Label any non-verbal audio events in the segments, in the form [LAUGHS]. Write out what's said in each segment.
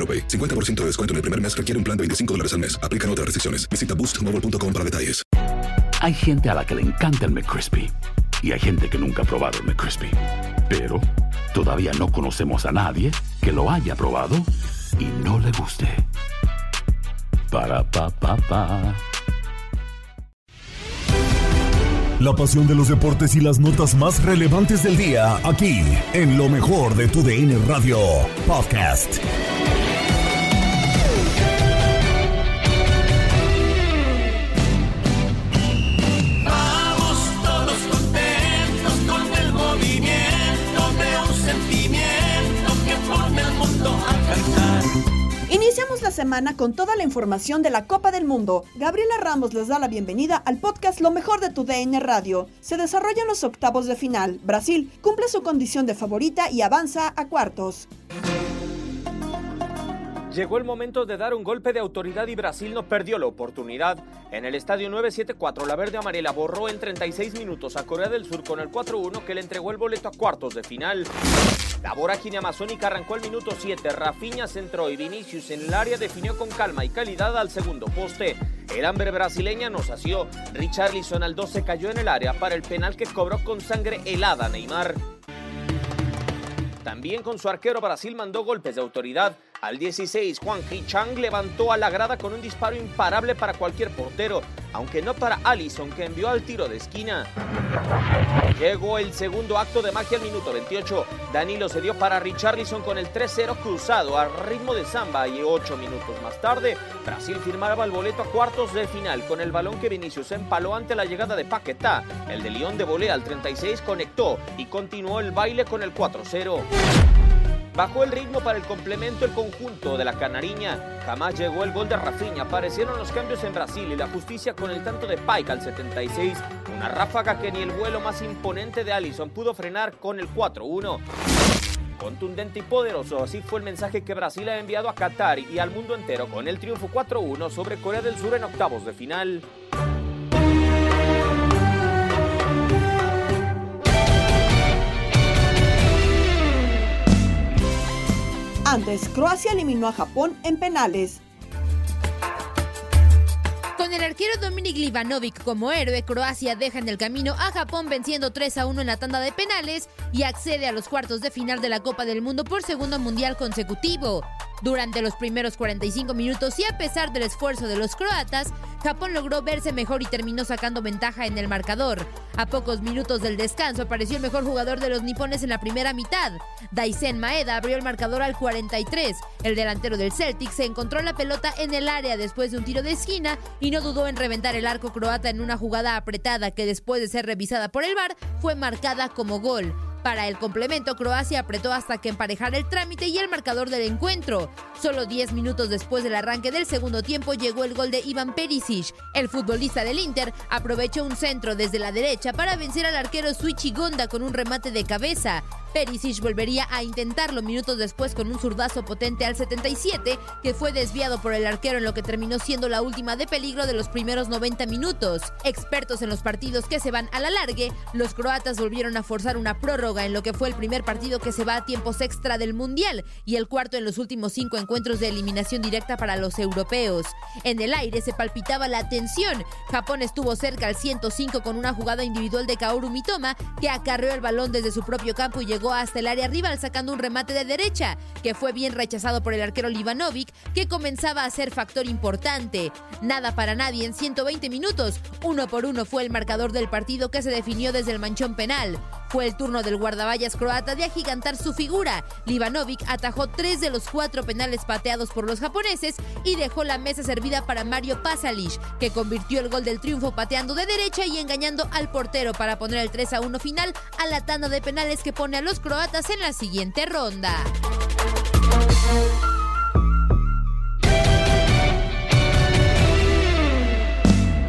AroPay. 50% de descuento en el primer mes requiere un plan de 25 dólares al mes. Aplican otras restricciones. Visita boostmobile.com para detalles. Hay gente a la que le encanta el McCrispy y hay gente que nunca ha probado el McCrispy. Pero todavía no conocemos a nadie que lo haya probado y no le guste. Para pa pa pa. La pasión de los deportes y las notas más relevantes del día aquí en lo mejor de tu DN Radio Podcast. Semana con toda la información de la Copa del Mundo. Gabriela Ramos les da la bienvenida al podcast Lo mejor de tu DN Radio. Se desarrollan los octavos de final. Brasil cumple su condición de favorita y avanza a cuartos. Llegó el momento de dar un golpe de autoridad y Brasil no perdió la oportunidad. En el estadio 974, la verde amarela borró en 36 minutos a Corea del Sur con el 4-1 que le entregó el boleto a cuartos de final. La vorágine amazónica arrancó al minuto 7. Rafinha centró y Vinicius en el área definió con calma y calidad al segundo poste. El hambre brasileña nos sació. Richarlison al 12 cayó en el área para el penal que cobró con sangre helada Neymar. También con su arquero Brasil mandó golpes de autoridad. Al 16, Juan Chang levantó a la grada con un disparo imparable para cualquier portero, aunque no para Allison que envió al tiro de esquina. Llegó el segundo acto de magia al minuto 28. Danilo se dio para Richarlison con el 3-0 cruzado al ritmo de samba y 8 minutos más tarde, Brasil firmaba el boleto a cuartos de final con el balón que Vinicius empaló ante la llegada de Paquetá. El de León de volea al 36 conectó y continuó el baile con el 4-0. Bajó el ritmo para el complemento el conjunto de la Canariña. Jamás llegó el gol de Rafinha. Aparecieron los cambios en Brasil y la justicia con el tanto de Pike al 76. Una ráfaga que ni el vuelo más imponente de Allison pudo frenar con el 4-1. Contundente y poderoso, así fue el mensaje que Brasil ha enviado a Qatar y al mundo entero con el triunfo 4-1 sobre Corea del Sur en octavos de final. Antes, Croacia eliminó a Japón en penales. Con el arquero Dominik Livanovic como héroe, Croacia deja en el camino a Japón venciendo 3 a 1 en la tanda de penales y accede a los cuartos de final de la Copa del Mundo por segundo mundial consecutivo. Durante los primeros 45 minutos y a pesar del esfuerzo de los croatas, Japón logró verse mejor y terminó sacando ventaja en el marcador. A pocos minutos del descanso apareció el mejor jugador de los nipones en la primera mitad. Daisen Maeda abrió el marcador al 43. El delantero del Celtic se encontró la pelota en el área después de un tiro de esquina y no dudó en reventar el arco croata en una jugada apretada que después de ser revisada por el VAR fue marcada como gol. Para el complemento, Croacia apretó hasta que emparejara el trámite y el marcador del encuentro. Solo 10 minutos después del arranque del segundo tiempo llegó el gol de Ivan Perisic. El futbolista del Inter aprovechó un centro desde la derecha para vencer al arquero Suichi Gonda con un remate de cabeza. Perisic volvería a intentarlo minutos después con un zurdazo potente al 77, que fue desviado por el arquero en lo que terminó siendo la última de peligro de los primeros 90 minutos. Expertos en los partidos que se van a la largue, los croatas volvieron a forzar una prórroga en lo que fue el primer partido que se va a tiempos extra del Mundial y el cuarto en los últimos cinco encuentros de eliminación directa para los europeos. En el aire se palpitaba la tensión. Japón estuvo cerca al 105 con una jugada individual de Kaoru Mitoma que acarreó el balón desde su propio campo y llegó hasta el área rival sacando un remate de derecha, que fue bien rechazado por el arquero Livanovic, que comenzaba a ser factor importante. Nada para nadie en 120 minutos. Uno por uno fue el marcador del partido que se definió desde el manchón penal. Fue el turno del guardaballas croata de agigantar su figura. Livanovic atajó tres de los cuatro penales pateados por los japoneses y dejó la mesa servida para Mario Pasalic, que convirtió el gol del triunfo pateando de derecha y engañando al portero para poner el 3 a 1 final a la tanda de penales que pone a los croatas en la siguiente ronda.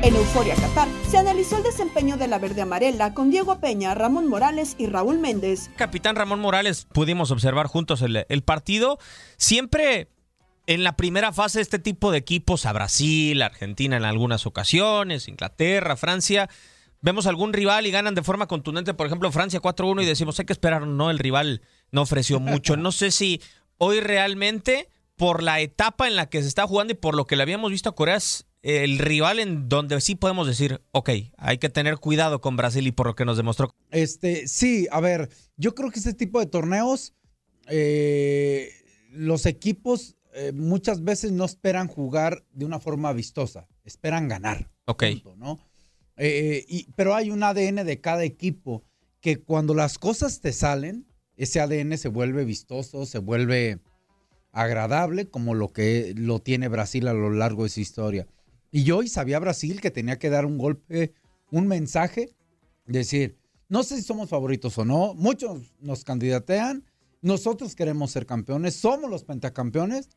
En Euforia Qatar se analizó el desempeño de la verde amarela con Diego Peña, Ramón Morales y Raúl Méndez. Capitán Ramón Morales, pudimos observar juntos el, el partido. Siempre en la primera fase este tipo de equipos, a Brasil, Argentina en algunas ocasiones, Inglaterra, Francia, vemos algún rival y ganan de forma contundente, por ejemplo Francia 4-1 y decimos hay que esperar, no, el rival no ofreció [LAUGHS] mucho. No sé si hoy realmente por la etapa en la que se está jugando y por lo que le habíamos visto a Corea es el rival en donde sí podemos decir, ok, hay que tener cuidado con Brasil y por lo que nos demostró. Este, sí, a ver, yo creo que este tipo de torneos, eh, los equipos eh, muchas veces no esperan jugar de una forma vistosa, esperan ganar. Ok. punto, ¿no? Eh, y- pero hay un ADN de cada equipo que cuando las cosas te salen, ese ADN se vuelve vistoso, se vuelve agradable, como lo que lo tiene Brasil a lo largo de su historia. Y hoy sabía Brasil que tenía que dar un golpe, un mensaje, decir, no sé si somos favoritos o no, muchos nos candidatean, nosotros queremos ser campeones, somos los pentacampeones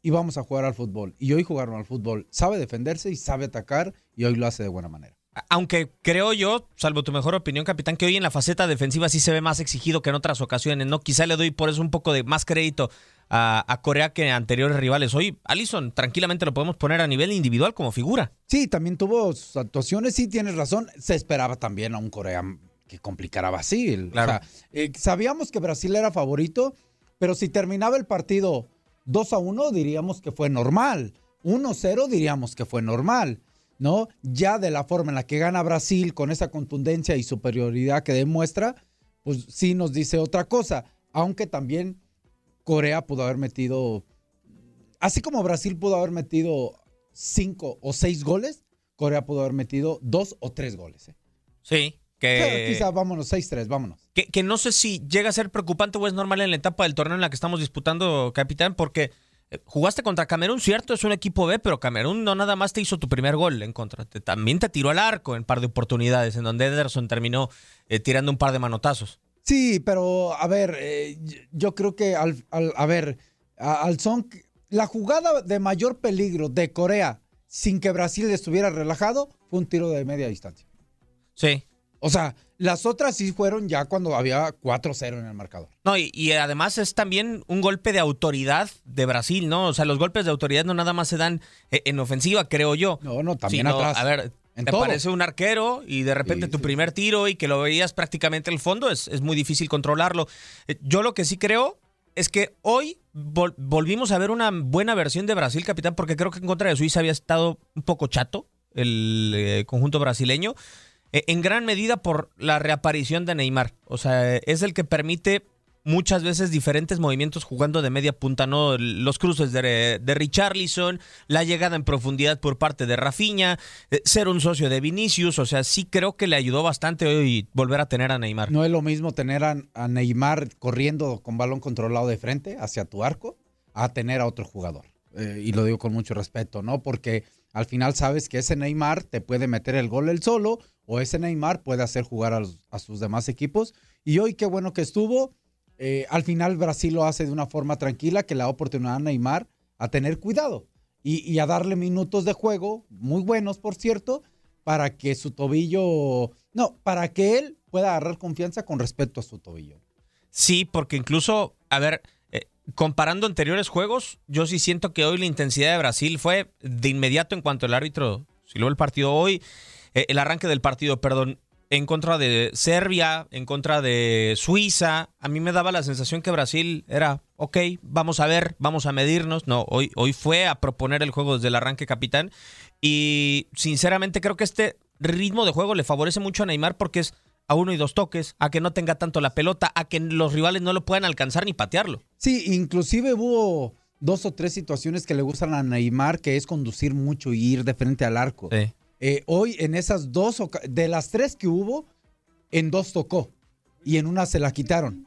y vamos a jugar al fútbol. Y hoy jugaron al fútbol. Sabe defenderse y sabe atacar y hoy lo hace de buena manera. Aunque creo yo, salvo tu mejor opinión, capitán, que hoy en la faceta defensiva sí se ve más exigido que en otras ocasiones, ¿no? Quizá le doy por eso un poco de más crédito a, a Corea que a anteriores rivales. Hoy, Allison, tranquilamente lo podemos poner a nivel individual como figura. Sí, también tuvo sus actuaciones, sí, tienes razón. Se esperaba también a un Corea que complicara a Brasil. Claro. O sea, eh, sabíamos que Brasil era favorito, pero si terminaba el partido 2 a 1, diríamos que fue normal. 1-0 diríamos que fue normal. ¿No? Ya de la forma en la que gana Brasil con esa contundencia y superioridad que demuestra, pues sí nos dice otra cosa. Aunque también Corea pudo haber metido, así como Brasil pudo haber metido cinco o seis goles, Corea pudo haber metido dos o tres goles. ¿eh? Sí, Pero que, quizá vámonos, 6-3, vámonos. que, que no sé si llega a ser preocupante o es normal en la etapa del torneo en la que estamos disputando, capitán, porque jugaste contra Camerún, cierto, es un equipo B, pero Camerún no nada más te hizo tu primer gol en contra, te- también te tiró al arco en un par de oportunidades, en donde Ederson terminó eh, tirando un par de manotazos. Sí, pero a ver, eh, yo creo que al, al- a ver, a- al son, la jugada de mayor peligro de Corea sin que Brasil estuviera relajado fue un tiro de media distancia. Sí. O sea, las otras sí fueron ya cuando había 4-0 en el marcador. No, y, y además es también un golpe de autoridad de Brasil, ¿no? O sea, los golpes de autoridad no nada más se dan eh, en ofensiva, creo yo. No, no, también sino, atrás. A ver, En te todo. parece un arquero y de repente Sí, tu sí, primer tiro y que lo veías prácticamente el fondo, es, es muy difícil controlarlo. Eh, Yo lo que sí creo es que hoy vol- volvimos a ver una buena versión de Brasil, capitán, porque creo que en contra de Suiza había estado un poco chato el eh, conjunto brasileño, en gran medida por la reaparición de Neymar. O sea, eh, es el que permite muchas veces diferentes movimientos jugando de media punta, ¿no? Los cruces de, Richarlison, la llegada en profundidad por parte de Rafinha, eh, ser un socio de Vinicius, o sea, sí creo que le ayudó bastante hoy volver a tener a Neymar. No es lo mismo tener a, a Neymar corriendo con balón controlado de frente hacia tu arco a tener a otro jugador. Eh, y lo digo con mucho respeto, ¿no? Porque al final sabes que ese Neymar te puede meter el gol él solo o ese Neymar puede hacer jugar a, sus demás equipos. Y hoy qué bueno que estuvo. Eh, al final Brasil lo hace de una forma tranquila que le da oportunidad a Neymar a tener cuidado y, a darle minutos de juego, muy buenos por cierto, para que su tobillo, no, para que él pueda agarrar confianza con respecto a su tobillo. Sí, porque incluso, a ver, eh, comparando anteriores juegos, yo sí siento que hoy la intensidad de Brasil fue de inmediato en cuanto el árbitro silbó el partido hoy, el arranque del partido, perdón, en contra de Serbia, en contra de Suiza. A mí me daba la sensación que Brasil era, ok, vamos a ver, vamos a medirnos. No, hoy, hoy fue a proponer el juego desde el arranque capitán. Y sinceramente creo que este ritmo de juego le favorece mucho a Neymar porque es a uno y dos toques, a que no tenga tanto la pelota, a que los rivales no lo puedan alcanzar ni patearlo. Sí, inclusive hubo dos o tres situaciones que le gustan a Neymar, que es conducir mucho y ir de frente al arco. Sí. Eh, hoy en esas dos, de las tres que hubo, en dos tocó y en una se la quitaron.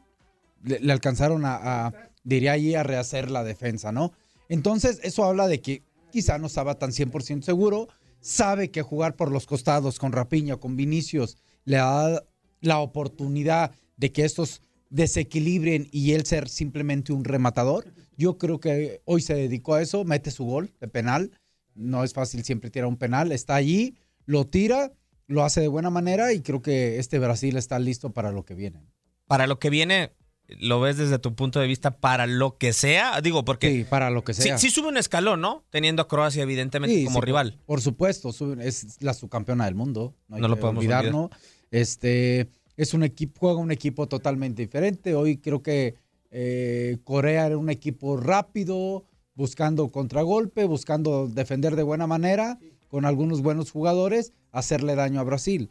Le, alcanzaron a, a, diría ahí, a rehacer la defensa, ¿no? Entonces, eso habla de que quizá no estaba tan 100% seguro, sabe que jugar por los costados con Rapiña, con Vinicius, le da la oportunidad de que estos desequilibren y él ser simplemente un rematador. Yo creo que hoy se dedicó a eso, mete su gol de penal. No es fácil siempre tirar un penal, está allí, lo tira, lo hace de buena manera y creo que este Brasil está listo para lo que viene. Para lo que viene, lo ves desde tu punto de vista para lo que sea, digo, porque Sí, para lo que sea. sí sube un escalón, ¿no? Teniendo a Croacia evidentemente Sí, como sí, rival. Por, por supuesto, sube- es la subcampeona del mundo. No, hay No lo podemos olvidar, olvidar. ¿no? Este es un equipo, juega un equipo totalmente diferente. Hoy creo que eh, Corea era un equipo rápido, buscando contragolpe, buscando defender de buena manera, con algunos buenos jugadores, hacerle daño a Brasil.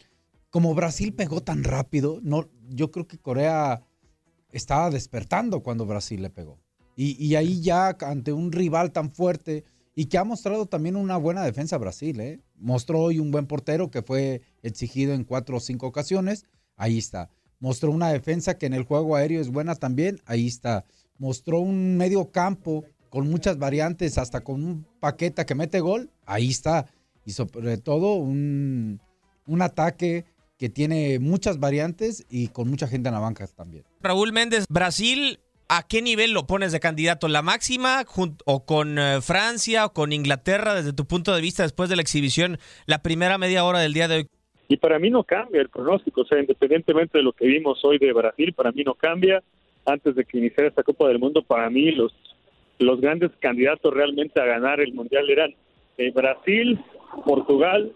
Como Brasil pegó tan rápido, no, yo creo que Corea estaba despertando cuando Brasil le pegó. Y, ahí ya ante un rival tan fuerte y que ha mostrado también una buena defensa Brasil, ¿eh? Mostró hoy un buen portero que fue exigido en cuatro o cinco ocasiones, ahí está. Mostró una defensa que en el juego aéreo es buena también, ahí está. Mostró un medio campo con muchas variantes, hasta con un paqueta que mete gol, ahí está. Y sobre todo un, un ataque que tiene muchas variantes y con mucha gente en la banca también. Raúl Méndez, Brasil, ¿a qué nivel lo pones de candidato? ¿La máxima o con eh, Francia o con Inglaterra desde tu punto de vista después de la exhibición, la primera media hora del día de hoy? y para mí no cambia el pronóstico, o sea, independientemente de lo que vimos hoy de Brasil, para mí no cambia. Antes de que iniciara esta Copa del Mundo, para mí los los grandes candidatos realmente a ganar el mundial eran eh, Brasil, Portugal,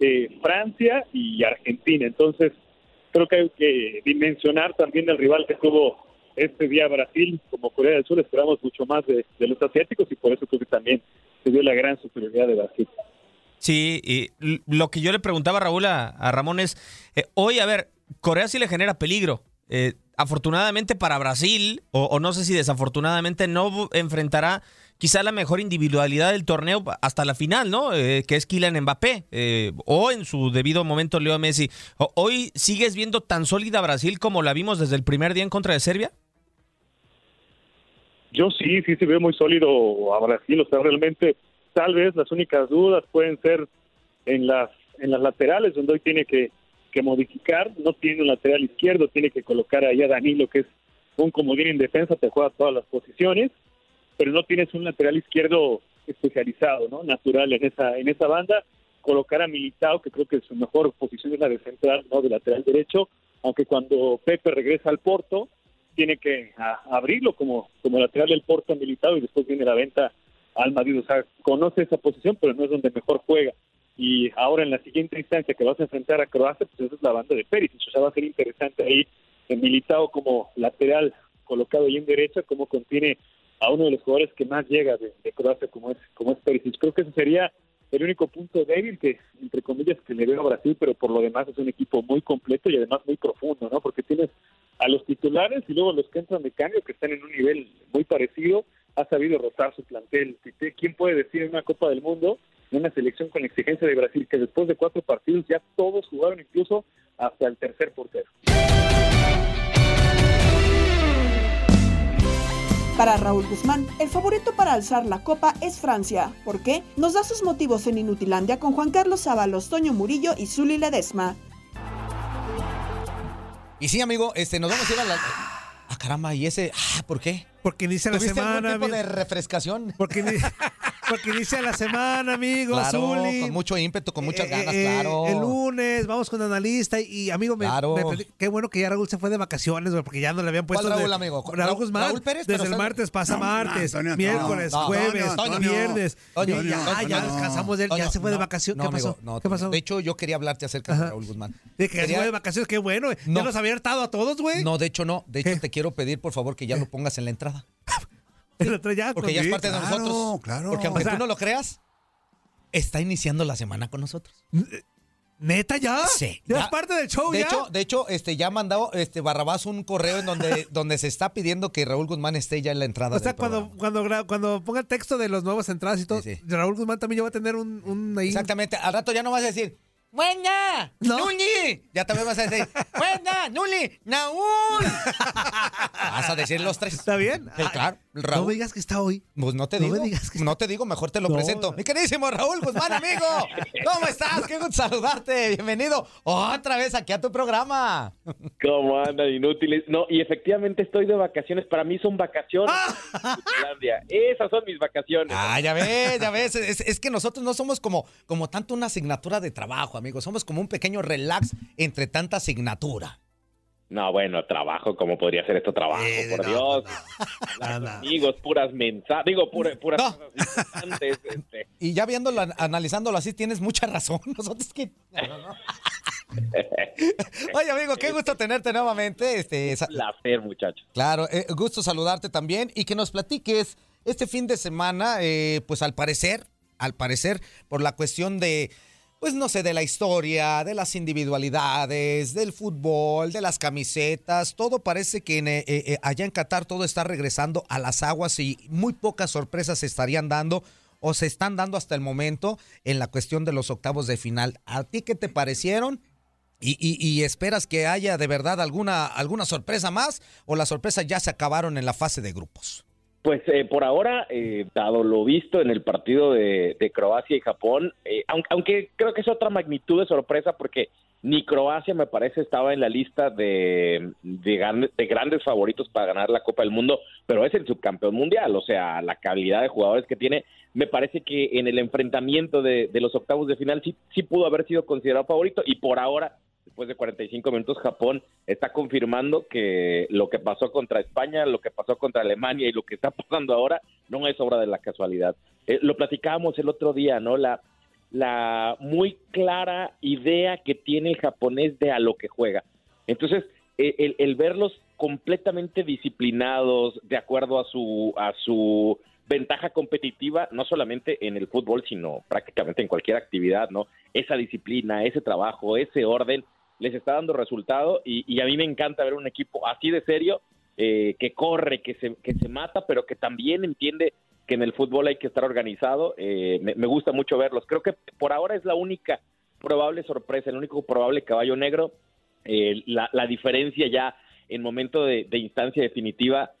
eh, Francia y Argentina. Entonces, creo que hay que dimensionar también el rival que tuvo este día Brasil, como Corea del Sur, esperamos mucho más de, los asiáticos y por eso también se dio la gran superioridad de Brasil. Sí, y lo que yo le preguntaba a Raúl a, Ramón es, eh, hoy, a ver, Corea sí le genera peligro. Eh, afortunadamente para Brasil, o, no sé si desafortunadamente, no enfrentará quizá la mejor individualidad del torneo hasta la final, ¿no? Eh, que es Kylian Mbappé, eh, o en su debido momento Leo Messi. ¿Hoy sigues viendo tan sólida Brasil como la vimos desde el primer día en contra de Serbia? Yo sí, sí se ve muy sólido a Brasil, o sea, realmente tal vez las únicas dudas pueden ser en las en las laterales, donde hoy tiene que, que modificar, no tiene un lateral izquierdo, tiene que colocar ahí a Danilo, que es un comodín en defensa, te juega todas las posiciones, pero no tienes un lateral izquierdo especializado, ¿no? Natural en esa en esa banda, colocar a Militao, que creo que su mejor posición es la de central, no de lateral derecho, aunque cuando Pepe regresa al Porto, tiene que abrirlo como, como lateral del Porto a Militao y después viene la venta al Madrid. O sea, conoce esa posición, pero no es donde mejor juega. Y ahora en la siguiente instancia que vas a enfrentar a Croacia, pues esa es la banda de Perisic. O sea, va a ser interesante ahí en Militao como lateral colocado ahí en derecha, como contiene a uno de los jugadores que más llega de, Croacia, como es, como es Perisic. Creo que ese sería el único punto débil que, entre comillas, que le veo a Brasil, pero por lo demás es un equipo muy completo y además muy profundo, ¿no? Porque tienes a los titulares y luego los que entran de cambio que están en un nivel muy parecido, ha sabido rotar su plantel. ¿Quién puede decir en una Copa del Mundo, una selección con la exigencia de Brasil, que después de cuatro partidos ya todos jugaron incluso hasta el tercer portero? Para Raúl Guzmán, el favorito para alzar la copa es Francia. ¿Por qué? Nos da sus motivos en Inutilandia con Juan Carlos Ábalos, Toño Murillo y Zuli Ledesma. Y sí, amigo, este, nos vamos a ir a la. Ah, caramba, ¿y ese? Ah, ¿por qué? Porque inicia la ¿Tuviste algún semana. tipo de refrescación? Porque, [LAUGHS] porque inicia la semana, amigo. Claro, Zuli. con mucho ímpetu, con muchas Eh, ganas, eh, claro. El lunes vamos con analista y, y, amigo, me, Claro. me qué bueno que ya Raúl se fue de vacaciones, güey, porque ya no le habían puesto. ¿Cuál Raúl, de- amigo? Raúl Raúl- Guzmán. Raúl Pérez, desde el martes pasa martes, Antonio, miércoles, no, jueves, Antonio, viernes. Ya, ya no. descansamos de él, ya se fue de vacaciones. no, ¿Qué pasó? amigo, no, ¿Qué pasó? De hecho, yo quería hablarte acerca de Raúl Guzmán. De que ya se Quería- fue de vacaciones, qué bueno. Ya los había hartado a todos, güey. No, de hecho no. De hecho, te quiero pedir, por favor, que ya lo pongas en la entrada. [LAUGHS] Porque ya es parte de nosotros. claro. Porque aunque O sea- tú no lo creas, está iniciando la semana con nosotros. ¿Neta ya? Sí. ¿Ya, es parte del show de ya? hecho, de hecho, este ya ha mandado este Barrabás un correo en donde, [LAUGHS] donde se está pidiendo que Raúl Guzmán esté ya en la entrada o sea, del cuando, cuando, cuando ponga el texto de los nuevos entradas y todo, Sí, sí. Raúl Guzmán también ya va a tener un, un ahí. Exactamente. Al rato ya no vas a decir, ¡Buena! No. ¡Nuli! Ya también vas a decir, ¡Buena! ¡Nuli! ¡Naúl! [LAUGHS] vas a decir los tres. ¿Está bien? Sí, Ah, claro. No Raúl. me digas que está hoy. Pues no te No digo. me digas que- No te digo, mejor te lo No. presento. Mi queridísimo Raúl Guzmán, amigo. [LAUGHS] ¿Cómo estás? Qué gusto saludarte. Bienvenido otra vez aquí a tu programa. ¿Cómo andan inútiles? No, y efectivamente estoy de vacaciones. Para mí son vacaciones. Islandia. Esas son mis vacaciones. Ah, ya ves, ya ves. Es, es que nosotros no somos como, como tanto una asignatura de trabajo, amigo. Somos como un pequeño relax entre tanta asignatura. No, bueno, trabajo, ¿cómo podría ser esto trabajo? Eh, por no, Dios. no, no. Amigos, puras mensajes. Digo, pura- puras No. cosas importantes. este. Y ya viéndolo, an- analizándolo así, tienes mucha razón. [LAUGHS] Nosotros que... No, no, no. [LAUGHS] Oye, amigo, qué gusto tenerte nuevamente. Este, sa- Placer, muchachos. Claro, eh, gusto saludarte también y que nos platiques este fin de semana, eh, pues al parecer, al parecer, por la cuestión de, pues no sé, de la historia, de las individualidades, del fútbol, de las camisetas, todo parece que en, eh, eh, allá en Qatar todo está regresando a las aguas y muy pocas sorpresas se estarían dando o se están dando hasta el momento en la cuestión de los octavos de final. ¿A ti qué te parecieron? ¿Y, y- y esperas que haya de verdad alguna, alguna sorpresa más o las sorpresas ya se acabaron en la fase de grupos? Pues eh, por ahora, eh, dado lo visto en el partido de, de Croacia y Japón, eh, aunque, aunque creo que es otra magnitud de sorpresa porque ni Croacia me parece estaba en la lista de, de, gran- de grandes favoritos para ganar la Copa del Mundo, pero es el subcampeón mundial, o sea, la calidad de jugadores que tiene, me parece que en el enfrentamiento de, de los octavos de final sí, sí pudo haber sido considerado favorito y por ahora después de 45 minutos, Japón está confirmando que lo que pasó contra España, lo que pasó contra Alemania y lo que está pasando ahora no es obra de la casualidad. Eh, lo platicábamos el otro día, ¿no? La, la muy clara idea que tiene el japonés de a lo que juega. Entonces, eh, el, el verlos completamente disciplinados, de acuerdo a su, a su ventaja competitiva, no solamente en el fútbol, sino prácticamente en cualquier actividad, ¿no? Esa disciplina, ese trabajo, ese orden, les está dando resultado y, y a mí me encanta ver un equipo así de serio, eh, que corre, que se, que se mata, pero que también entiende que en el fútbol hay que estar organizado. Eh, me, me gusta mucho verlos. Creo que por ahora es la única probable sorpresa, el único probable caballo negro. Eh, la, la diferencia ya en momento de, de instancia definitiva,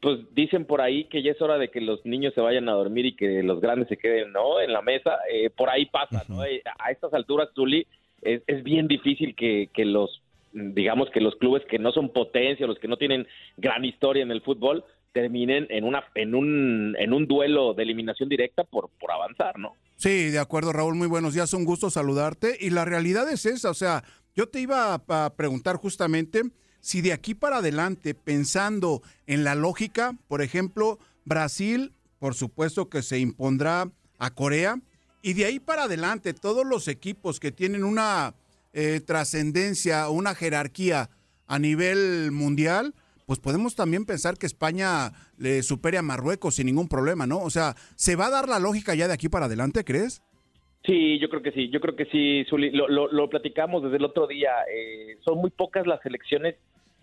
pues dicen por ahí que ya es hora de que los niños se vayan a dormir y que los grandes se queden, ¿no? En la mesa, eh, por ahí pasa, ¿no? Eh, a estas alturas, Tuli, es, es bien difícil que, que los, digamos que los clubes que no son potencia, los que no tienen gran historia en el fútbol, terminen en una en un en un duelo de eliminación directa por por avanzar, ¿no? Sí, de acuerdo, Raúl, muy buenos días, un gusto saludarte. Y la realidad es esa, o sea, yo te iba a, preguntar justamente si de aquí para adelante, pensando en la lógica, por ejemplo, Brasil, por supuesto que se impondrá a Corea, y de ahí para adelante, todos los equipos que tienen una eh, trascendencia, una jerarquía a nivel mundial, pues podemos también pensar que España le supere a Marruecos sin ningún problema, ¿no? O sea, ¿se va a dar la lógica ya de aquí para adelante, crees? Sí, yo creo que sí, yo creo que sí, Zuli. Lo, lo, platicamos desde el otro día. eh, son muy pocas las selecciones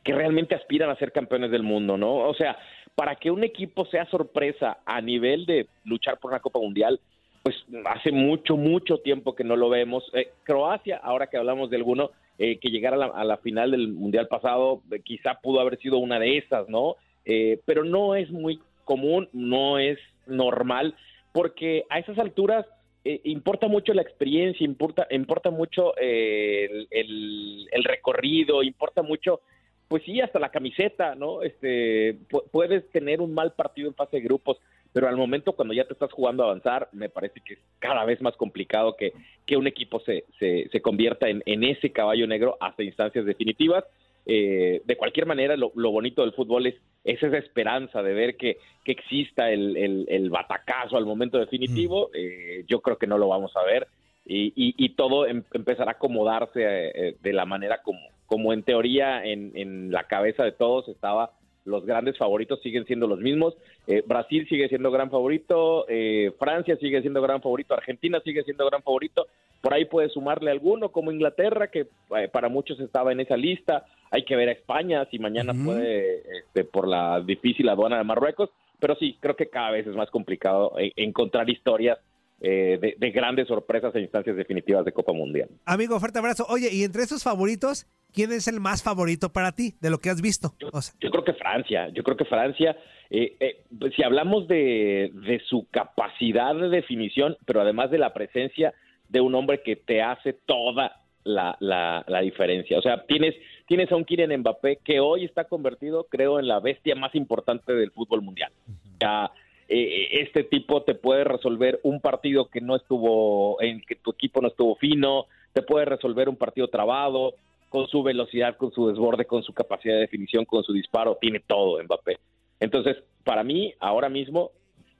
que realmente aspiran a ser campeones del mundo, ¿no? O sea, para que un equipo sea sorpresa a nivel de luchar por una Copa Mundial, pues hace mucho, mucho tiempo que no lo vemos. Eh, Croacia, ahora que hablamos de alguno, eh, que llegara a la, a la final del Mundial pasado, eh, quizá pudo haber sido una de esas, ¿no? Eh, pero no es muy común, no es normal, porque a esas alturas eh, importa mucho la experiencia, importa, importa mucho eh, el, el- recorrido, importa mucho, pues sí, hasta la camiseta, ¿no? Este, pu- puedes tener un mal partido en fase de grupos, pero al momento cuando ya te estás jugando a avanzar, me parece que es cada vez más complicado que, que un equipo se, se, se convierta en, en ese caballo negro hasta instancias definitivas. Eh, de cualquier manera, lo, lo bonito del fútbol es, es esa esperanza de ver que, que exista el, el, el batacazo al momento definitivo. Eh, yo creo que no lo vamos a ver y, y, y todo em- empezará a acomodarse eh, de la manera como, como en teoría en, en la cabeza de todos estaba. Los grandes favoritos siguen siendo los mismos. Eh, Brasil sigue siendo gran favorito, eh, Francia sigue siendo gran favorito, Argentina sigue siendo gran favorito. Por ahí puede sumarle alguno, como Inglaterra, que eh, para muchos estaba en esa lista. Hay que ver a España si mañana puede, este, por la difícil aduana de Marruecos. Pero sí, creo que cada vez es más complicado eh, encontrar historias eh, de, de grandes sorpresas en instancias definitivas de Copa Mundial. Amigo, fuerte abrazo. Oye, y entre esos favoritos, ¿quién es el más favorito para ti de lo que has visto? O sea, Yo creo que Francia, yo creo que Francia, eh, eh, si hablamos de, de su capacidad de definición, pero además de la presencia de un hombre que te hace toda la, la, la diferencia. O sea, tienes, tienes a un Kylian Mbappé que hoy está convertido, creo, en la bestia más importante del fútbol mundial. Ya, eh, este tipo te puede resolver un partido que no estuvo, en que tu equipo no estuvo fino, te puede resolver un partido trabado, con su velocidad, con su desborde, con su capacidad de definición, con su disparo, tiene todo Mbappé. Entonces, para mí, ahora mismo,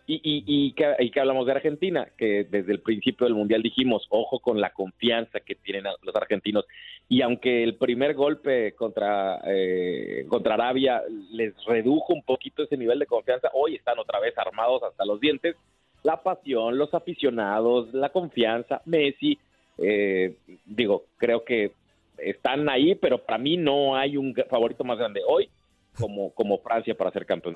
y, y, y, que, hablamos de Argentina, que desde el principio del Mundial dijimos, ojo con la confianza que tienen los argentinos, y aunque el primer golpe contra, eh, contra Arabia les redujo un poquito ese nivel de confianza, hoy están otra vez armados hasta los dientes, la pasión, los aficionados, la confianza, Messi, eh, digo, creo que están ahí, pero para mí no hay un favorito más grande hoy como, como Francia para ser campeón.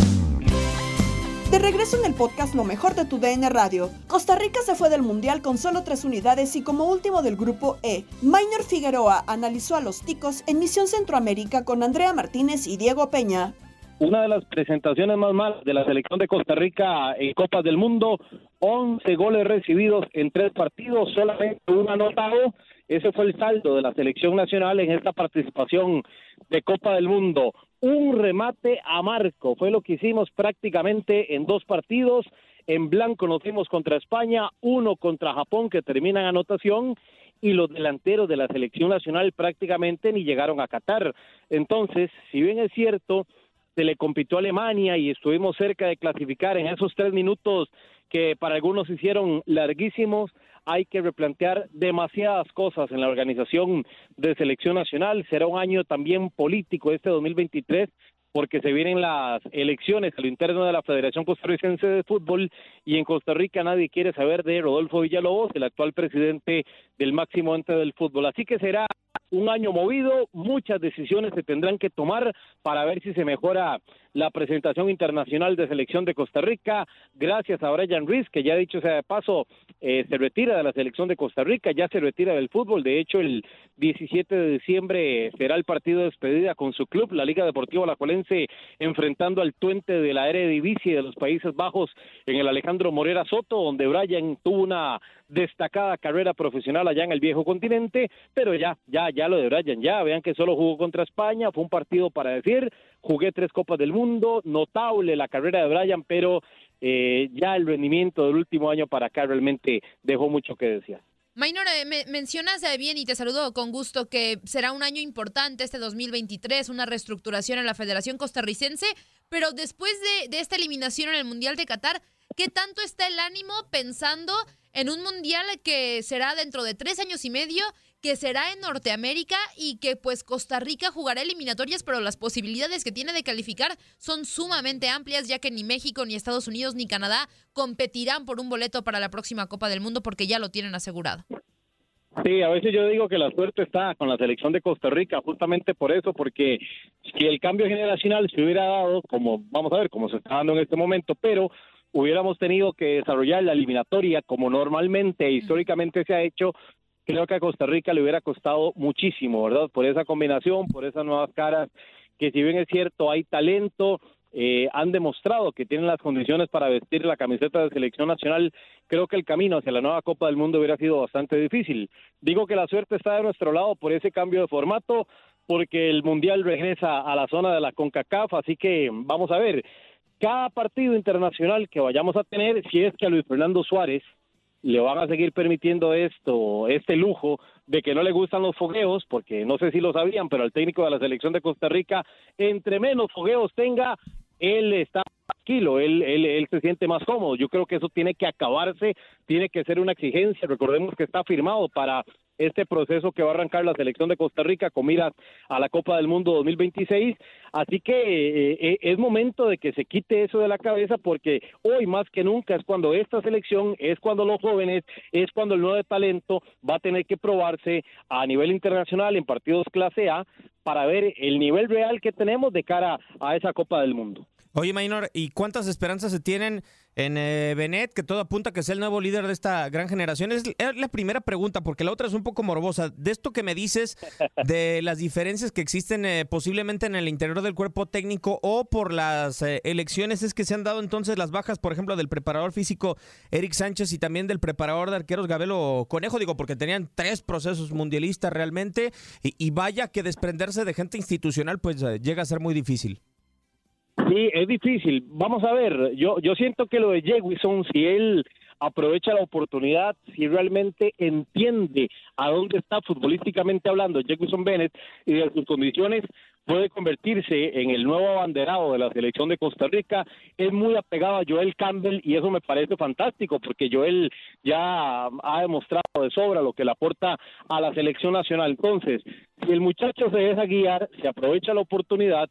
De regreso en el podcast Lo mejor de tu DN Radio, Costa Rica se fue del Mundial con solo tres unidades y como último del grupo E, Minor Figueroa analizó a los ticos en Misión Centroamérica con Andrea Martínez y Diego Peña. una de las presentaciones más malas de la selección de Costa Rica en Copas del Mundo, 11 goles recibidos en tres partidos, solamente un anotado. Ese fue el saldo de la selección nacional en esta participación de Copa del Mundo. Un remate a marco fue lo que hicimos prácticamente en dos partidos. En blanco nos fuimos contra España, uno contra Japón que termina en anotación y los delanteros de la selección nacional prácticamente ni llegaron a Qatar. Entonces, si bien es cierto, se le compitió a Alemania y estuvimos cerca de clasificar en esos tres minutos que para algunos hicieron larguísimos, hay que replantear demasiadas cosas en la organización de selección nacional. Será un año también político este 2023 porque se vienen las elecciones a lo interno de la Federación Costarricense de Fútbol y en Costa Rica nadie quiere saber de Rodolfo Villalobos, el actual presidente del máximo ente del fútbol. Así que será un año movido, muchas decisiones se tendrán que tomar para ver si se mejora la presentación internacional de selección de Costa Rica. Gracias a Brian Ruiz, que ya dicho sea de paso, eh, se retira de la selección de Costa Rica, ya se retira del fútbol. De hecho, el 17 de diciembre será el partido de despedida con su club, la Liga Deportiva Alajuelense, enfrentando al Tuente de la Eredivisie de los Países Bajos en el Alejandro Morera Soto, donde Brian tuvo una destacada carrera profesional allá en el viejo continente, pero ya, ya, ya lo de Brian, ya, vean que solo jugó contra España, fue un partido para decir, jugué tres Copas del Mundo, notable la carrera de Brian, pero eh, ya el rendimiento del último año para acá realmente dejó mucho que desear. Maynor, eh, me- mencionas bien y te saludo con gusto que será un año importante este 2023, una reestructuración en la Federación Costarricense, pero después de, de esta eliminación en el Mundial de Qatar, ¿qué tanto está el ánimo pensando en un Mundial que será dentro de tres años y medio, que será en Norteamérica y que pues Costa Rica jugará eliminatorias, pero las posibilidades que tiene de calificar son sumamente amplias, ya que ni México, ni Estados Unidos, ni Canadá competirán por un boleto para la próxima Copa del Mundo porque ya lo tienen asegurado. Sí, a veces yo digo que la suerte está con la selección de Costa Rica, justamente por eso, porque si el cambio generacional se hubiera dado, como vamos a ver, como se está dando en este momento, pero hubiéramos tenido que desarrollar la eliminatoria como normalmente e históricamente se ha hecho, creo que a Costa Rica le hubiera costado muchísimo, ¿verdad? Por esa combinación, por esas nuevas caras, que si bien es cierto, hay talento, eh, han demostrado que tienen las condiciones para vestir la camiseta de selección nacional, creo que el camino hacia la nueva Copa del Mundo hubiera sido bastante difícil. Digo que la suerte está de nuestro lado por ese cambio de formato, porque el Mundial regresa a la zona de la CONCACAF, así que vamos a ver, cada partido internacional que vayamos a tener, si es que a Luis Fernando Suárez le van a seguir permitiendo esto, este lujo de que no le gustan los fogueos, porque no sé si lo sabían, pero el técnico de la selección de Costa Rica, entre menos fogueos tenga, él está tranquilo, él, él, él se siente más cómodo. Yo creo que eso tiene que acabarse, tiene que ser una exigencia. Recordemos que está firmado para este proceso que va a arrancar la selección de Costa Rica con miras a la Copa del Mundo 2026. Así que eh, eh, es momento de que se quite eso de la cabeza porque hoy más que nunca es cuando esta selección, es cuando los jóvenes, es cuando el nuevo talento va a tener que probarse a nivel internacional en partidos clase A para ver el nivel real que tenemos de cara a esa Copa del Mundo. Oye, Maynor, ¿y cuántas esperanzas se tienen en eh, Benet, que todo apunta a que sea el nuevo líder de esta gran generación? Es, es la primera pregunta, porque la otra es un poco morbosa. De esto que me dices, [LAUGHS] de las diferencias que existen eh, posiblemente en el interior del cuerpo técnico o por las eh, elecciones, es que se han dado entonces las bajas, por ejemplo, del preparador físico Eric Sánchez y también del preparador de arqueros Gabelo Conejo, digo, porque tenían tres procesos mundialistas realmente, y, y vaya que desprenderse de gente institucional, pues eh, llega a ser muy difícil. Sí, es difícil. Vamos a ver, yo, yo siento que lo de Jewison, si él aprovecha la oportunidad, si realmente entiende a dónde está futbolísticamente hablando Jewison Bennett y de sus condiciones, puede convertirse en el nuevo abanderado de la selección de Costa Rica. Es muy apegado a Joel Campbell y eso me parece fantástico porque Joel ya ha demostrado de sobra lo que le aporta a la selección nacional. Entonces, si el muchacho se deja guiar, se aprovecha la oportunidad,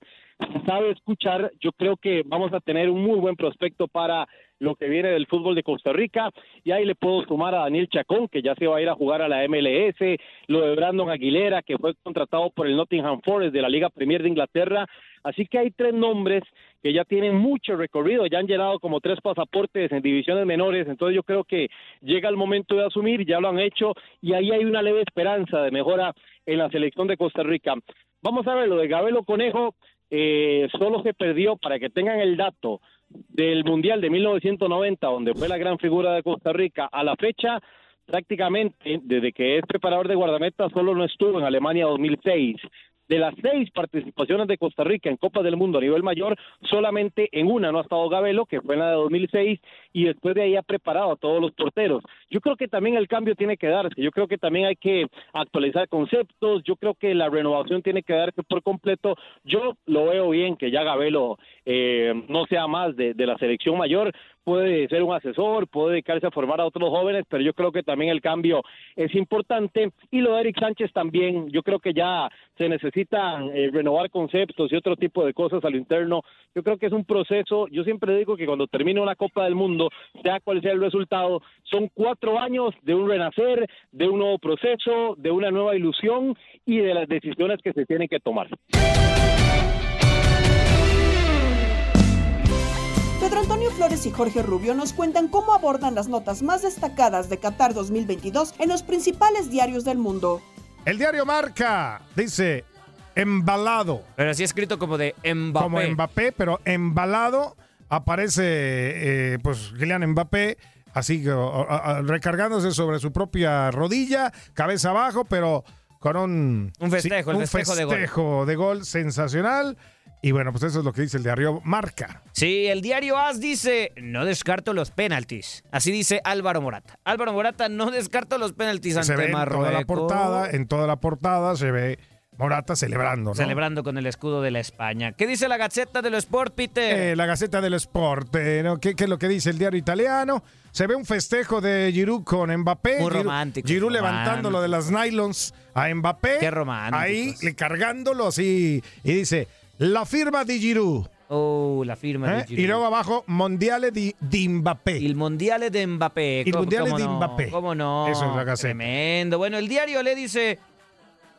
sabe escuchar, yo creo que vamos a tener un muy buen prospecto para lo que viene del fútbol de Costa Rica. Y ahí le puedo sumar a Daniel Chacón, que ya se va a ir a jugar a la MLS, lo de Brandon Aguilera, que fue contratado por el Nottingham Forest de la Liga Premier de Inglaterra. Así que hay tres nombres que ya tienen mucho recorrido, ya han llenado como tres pasaportes en divisiones menores, entonces yo creo que llega el momento de asumir, ya lo han hecho, y ahí hay una leve esperanza de mejora en la selección de Costa Rica. Vamos a ver, lo de Gabelo Conejo, eh, solo se perdió, para que tengan el dato, del Mundial de 1990, donde fue la gran figura de Costa Rica, a la fecha, prácticamente, desde que es preparador de guardameta, solo no estuvo en Alemania 2006. De las seis participaciones de Costa Rica en Copa del Mundo a nivel mayor, solamente en una no ha estado Gabelo, que fue en la de 2006, y después de ahí ha preparado a todos los porteros. Yo creo que también el cambio tiene que darse, yo creo que también hay que actualizar conceptos, yo creo que la renovación tiene que darse por completo. Yo lo veo bien que ya Gabelo eh, no sea más de, de la selección mayor, puede ser un asesor, puede dedicarse a formar a otros jóvenes, pero yo creo que también el cambio es importante. Y lo de Eric Sánchez también, yo creo que ya se necesitan eh, renovar conceptos y otro tipo de cosas al interno. Yo creo que es un proceso, yo siempre digo que cuando termine una Copa del Mundo, sea cual sea el resultado, son cuatro años de un renacer, de un nuevo proceso, de una nueva ilusión y de las decisiones que se tienen que tomar. Pedro Antonio Flores y Jorge Rubio nos cuentan cómo abordan las notas más destacadas de Qatar 2022 en los principales diarios del mundo. El diario Marca dice embalado. Pero así escrito como de Mbappé. Como Mbappé, pero embalado aparece eh, pues Kylian Mbappé así recargándose sobre su propia rodilla, cabeza abajo, pero con un Un festejo, el un festejo de gol. festejo de gol sensacional. Y bueno, pues eso es lo que dice el diario Marca. Sí, el diario AS dice, no descarto los penaltis. Así dice Álvaro Morata. Álvaro Morata, no descarto los penaltis ante se ve en toda la portada, en toda la portada se ve Morata celebrando, ¿no? Celebrando con el escudo de la España. ¿Qué dice la Gaceta de los Sport, Peter? Eh, la Gaceta dello Sport, eh, ¿no? ¿Qué, qué es lo que dice el diario italiano? Se ve un festejo de Giroud con Mbappé. Muy Giroud- romántico, Giroud romántico. levantando lo de las nylons a Mbappé. Qué románticos. Ahí le cargándolo así. Y dice, la firma di Giroud. Oh, la firma ¿eh? de Giroud. Y luego abajo, Mondiale di, di Mbappé. Il mondiale de Mbappé. ¿Cómo- mondiale di no? Mbappé. ¿Cómo no? Eso es la Gaceta. Tremendo. Bueno, el diario le dice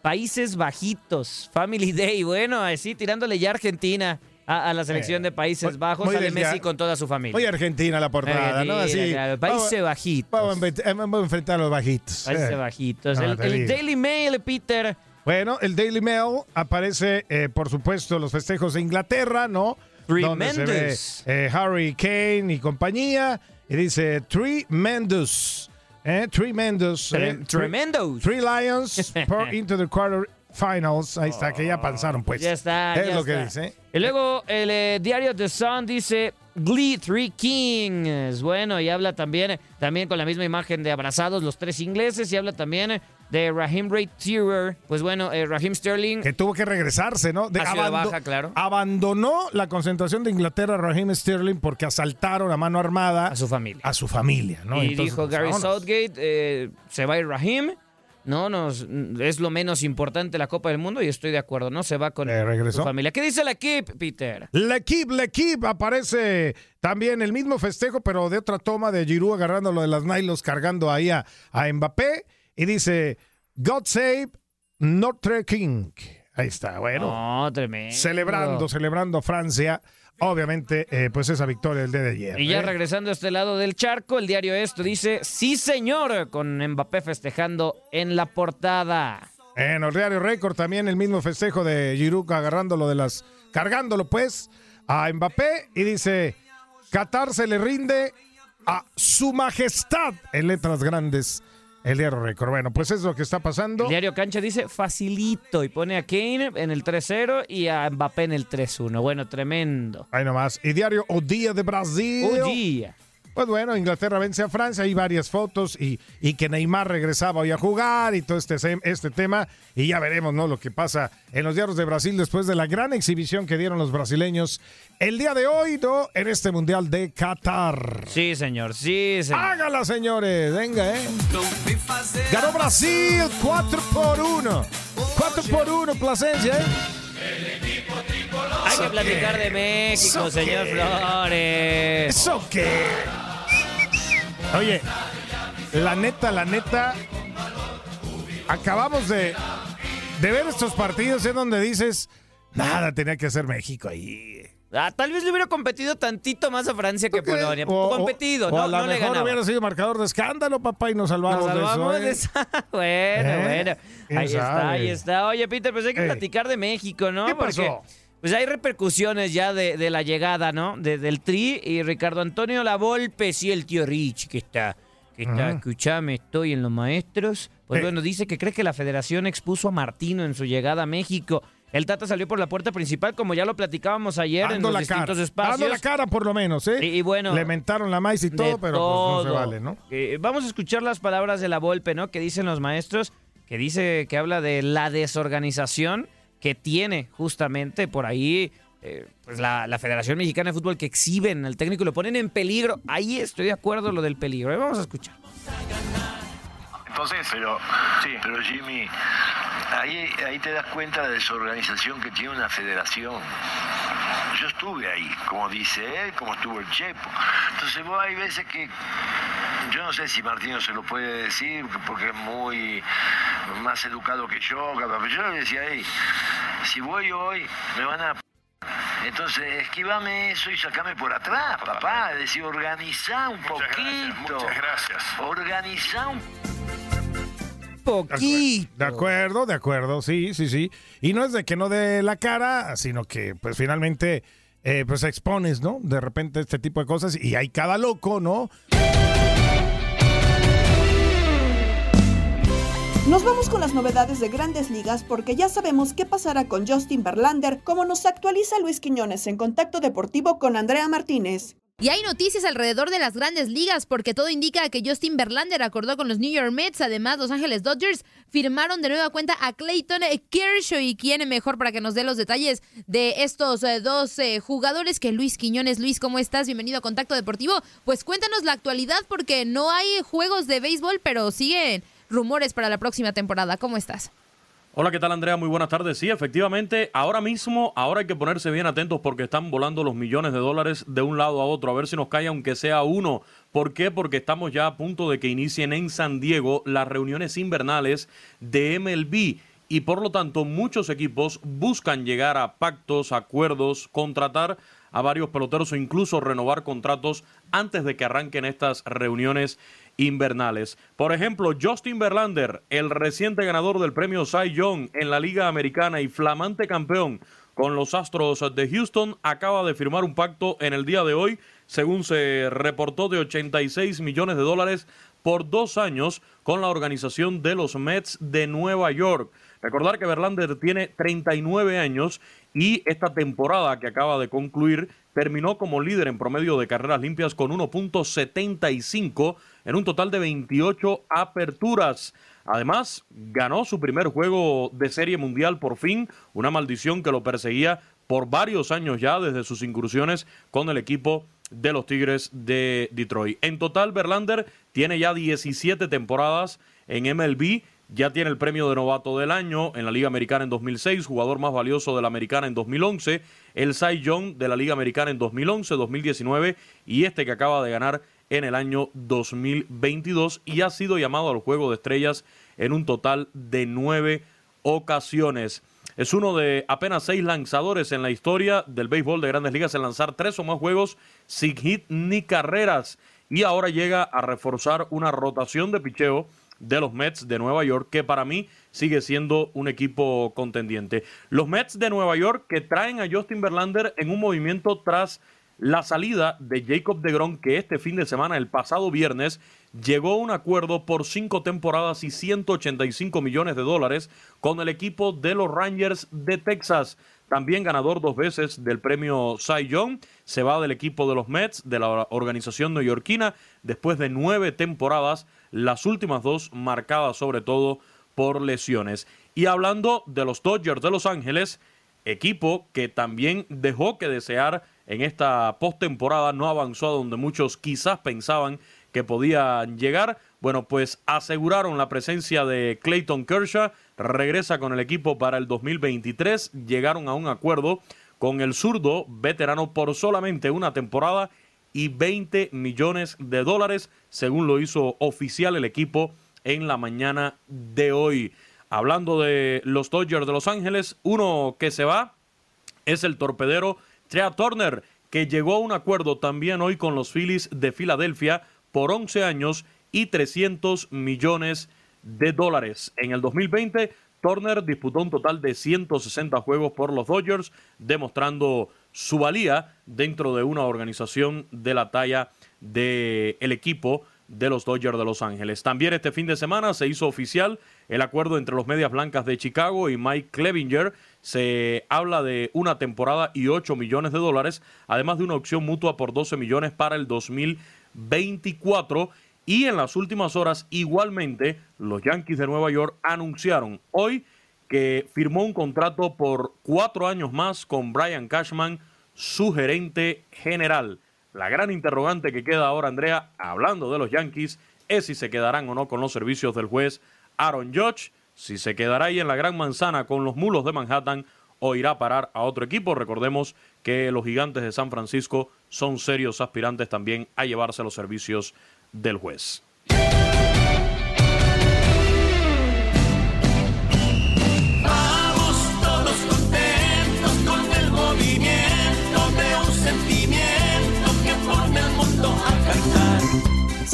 Países Bajitos, Family Day. Bueno, así tirándole ya a Argentina a, a la selección Eh, de Países Bajos. muy Sale Messi con toda su familia. Muy Argentina la portada, ¿no? Así. claro. Países vamos- Bajitos. Vamos a, enfrent- eh, vamos a enfrentar a los bajitos. Países Eh. Bajitos. No, el, el. Daily Mail, Peter. Bueno, el Daily Mail aparece, eh, por supuesto, los festejos de Inglaterra, ¿no? Donde se ve, Tremendous. eh, Harry Kane y compañía. Y dice Tremendous. Eh, tremendous. Tre- eh. Three Lions [LAUGHS] pour into the quarter finals. Ahí está, que ya pasaron, pues. Ya está. Es ya lo que dice. Y luego el eh, diario The Sun dice Glee Three Kings. Bueno, y habla también, también con la misma imagen de abrazados los tres ingleses y habla también de Raheem Ray Shearer. Pues bueno, eh, Raheem Sterling. Que tuvo que regresarse, ¿no? De baja, claro. Abandonó la concentración de Inglaterra Raheem Sterling porque asaltaron a mano armada a su familia. A su familia, ¿no? y Entonces, dijo pues, Gary vámonos. Southgate, eh, se va a ir Raheem. No, nos, es lo menos importante la Copa del Mundo y estoy de acuerdo, ¿no? Se va con regresó. su familia. ¿Qué dice el equipo, Peter? L'Equipe, l'Equipe, aparece también el mismo festejo, pero de otra toma de Giroud agarrándolo de las nylons, cargando ahí a, a Mbappé, y dice, God save Notre King. Ahí está, bueno. No, tremendo. Celebrando, celebrando a Francia, obviamente, eh, pues esa victoria del día de ayer. Y ya ¿eh? regresando a este lado del charco, el diario Esto dice, sí señor, con Mbappé festejando en la portada. En el Diario Récord también el mismo festejo de Giroud agarrándolo de las, cargándolo pues a Mbappé y dice, Qatar se le rinde a su majestad en letras grandes. El Diario Récord. Bueno, pues es lo que está pasando. El diario Cancha dice facilito y pone a Kane en el 3-0 y a Mbappé en el 3-1. Bueno, tremendo. Ahí nomás. Y Diario O Día de Brasil. O Día. Pues bueno, Inglaterra vence a Francia, hay varias fotos y, y que Neymar regresaba hoy a jugar y todo este, este tema. Y ya veremos ¿no? lo que pasa en los diarios de Brasil después de la gran exhibición que dieron los brasileños el día de hoy ¿no? en este Mundial de Qatar. Sí, señor, sí, señor. Hágala, señores, venga, ¿eh? Ganó Brasil 4 por 1. 4 por 1, Plasencia, ¿eh? Hay que platicar de México, ¿Eso señor? Flores. ¿Eso qué? Oye, la neta, la neta, acabamos de, de ver estos partidos en donde dices, nada tenía que hacer México ahí. Ah, tal vez le hubiera competido tantito más a Francia que Polonia. O- competido, o no, a no le ganaba. hubiera sido marcador de escándalo, papá, y nos salvamos, Nos salvamos de eso. [LAUGHS] Bueno, ¿Eh? bueno. ¿Quién Ahí está, ahí está. Oye, Peter, pues hay que Eh. platicar de México, ¿no? ¿Qué pasó? Porque pues hay repercusiones ya de, de la llegada, ¿no? De- del Tri y Ricardo Antonio Lavolpe, sí, el tío Rich, que está, que está, Ajá. escuchame, estoy en los maestros. Pues Eh. bueno, dice que cree que la federación expuso a Martino en su llegada a México. El Tata salió por la puerta principal, como ya lo platicábamos ayer en Dando los la distintos cara, espacios. dando la cara por lo menos, ¿eh? Y, y bueno, Le mentaron la maíz y todo, pero pues no se todo. vale, ¿no? Eh, vamos a escuchar las palabras de la Volpe, ¿no? Que dicen los maestros, que dice que habla de la desorganización que tiene justamente por ahí eh, pues la, Federación Mexicana de Fútbol que exhiben al técnico y lo ponen en peligro. Ahí estoy de acuerdo lo del peligro. Vamos a escuchar. Entonces, pero, pero Jimmy, ahí, ahí te das cuenta de la desorganización que tiene una federación. Yo estuve ahí, como dice él, como estuvo el Chepo. Entonces vos hay veces que, yo no sé si Martino se lo puede decir, porque es muy más educado que yo, pero yo le decía, hey, si voy hoy, me van a... Entonces, esquivame eso y sacame por atrás, papá. Es decir, organizá un poquito. muchas gracias. Organizá un Poquito. De acuerdo, de acuerdo, sí, sí, sí. Y no es de que no dé la cara, sino que pues finalmente eh, pues expones, ¿no? De repente este tipo de cosas y hay cada loco, ¿no? Nos vamos con las novedades de grandes ligas porque ya sabemos qué pasará con Justin Verlander, como nos actualiza Luis Quiñones en Contacto Deportivo con Andrea Martínez. Y hay noticias alrededor de las grandes ligas porque todo indica que Justin Verlander acordó con los New York Mets. Además, Los Ángeles Dodgers firmaron de nueva cuenta a Clayton Kershaw. ¿Y quién mejor para que nos dé los detalles de estos eh, dos eh, jugadores que Luis Quiñones? Luis, ¿cómo estás? Bienvenido a Contacto Deportivo. Pues cuéntanos la actualidad porque no hay juegos de béisbol, pero siguen rumores para la próxima temporada. ¿Cómo estás? Hola, ¿qué tal Andrea? Muy buenas tardes. Sí, efectivamente, ahora mismo, ahora hay que ponerse bien atentos porque están volando los millones de dólares de un lado a otro, a ver si nos cae aunque sea uno. ¿Por qué? Porque estamos ya a punto de que inicien en San Diego las reuniones invernales de MLB y por lo tanto muchos equipos buscan llegar a pactos, acuerdos, contratar a varios peloteros o incluso renovar contratos antes de que arranquen estas reuniones invernales. Por ejemplo, Justin Verlander, el reciente ganador del premio Cy Young en la Liga Americana y flamante campeón con los Astros de Houston, acaba de firmar un pacto en el día de hoy, según se reportó, de 86 millones de dólares por dos años con la organización de los Mets de Nueva York. Recordar que Verlander tiene 39 años y esta temporada que acaba de concluir terminó como líder en promedio de carreras limpias con 1.75 en un total de 28 aperturas. Además, ganó su primer juego de serie mundial por fin, una maldición que lo perseguía por varios años ya desde sus incursiones con el equipo de los Tigres de Detroit. En total, Verlander tiene ya 17 temporadas en MLB, ya tiene el premio de novato del año en la Liga Americana en 2006, jugador más valioso de la Americana en 2011, el Cy Young de la Liga Americana en 2011, 2019 y este que acaba de ganar en el año 2022 y ha sido llamado al Juego de Estrellas en un total de nueve ocasiones. Es uno de apenas seis lanzadores en la historia del béisbol de grandes ligas en lanzar tres o más juegos sin hit ni carreras. Y ahora llega a reforzar una rotación de picheo de los Mets de Nueva York, que para mí sigue siendo un equipo contendiente. Los Mets de Nueva York que traen a Justin Verlander en un movimiento tras la salida de Jacob de Gron, que este fin de semana, el pasado viernes, llegó a un acuerdo por cinco temporadas y 185 millones de dólares con el equipo de los Rangers de Texas. También ganador dos veces del premio Cy Young, se va del equipo de los Mets, de la organización neoyorquina, después de nueve temporadas, las últimas dos marcadas sobre todo por lesiones. Y hablando de los Dodgers de Los Ángeles, equipo que también dejó que desear en esta postemporada, no avanzó a donde muchos quizás pensaban que podían llegar. Bueno, pues aseguraron la presencia de Clayton Kershaw, regresa con el equipo para el 2023, llegaron a un acuerdo con el zurdo veterano por solamente una temporada y 20 millones de dólares, según lo hizo oficial el equipo en la mañana de hoy. Hablando de los Dodgers de Los Ángeles, uno que se va es el torpedero Trea Turner, que llegó a un acuerdo también hoy con los Phillies de Filadelfia por 11 años y 300 millones de dólares. En el 2020, Turner disputó un total de 160 juegos por los Dodgers, demostrando su valía dentro de una organización de la talla del el equipo de los Dodgers de Los Ángeles. También este fin de semana se hizo oficial el acuerdo entre los Medias Blancas de Chicago y Mike Clevinger. Se habla de una temporada y 8 millones de dólares, además de una opción mutua por 12 millones para el 2024. Y en las últimas horas, igualmente, los Yankees de Nueva York anunciaron hoy que firmó un contrato por cuatro años más con Brian Cashman, su gerente general. La gran interrogante que queda ahora, Andrea, hablando de los Yankees, es si se quedarán o no con los servicios del juez Aaron Judge, si se quedará ahí en la Gran Manzana con los mulos de Manhattan o irá a parar a otro equipo. Recordemos que los gigantes de San Francisco son serios aspirantes también a llevarse los servicios del juez.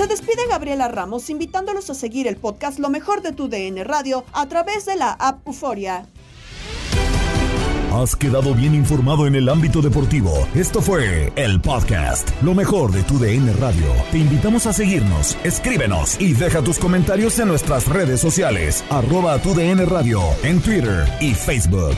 Despide Gabriela Ramos invitándolos a seguir el podcast Lo mejor de tu DN Radio a través de la app Euforia. Has quedado bien informado en el ámbito deportivo. Esto fue el podcast, lo mejor de tu DN Radio. Te invitamos a seguirnos, escríbenos y deja tus comentarios en nuestras redes sociales, arroba tu DN Radio, en Twitter y Facebook.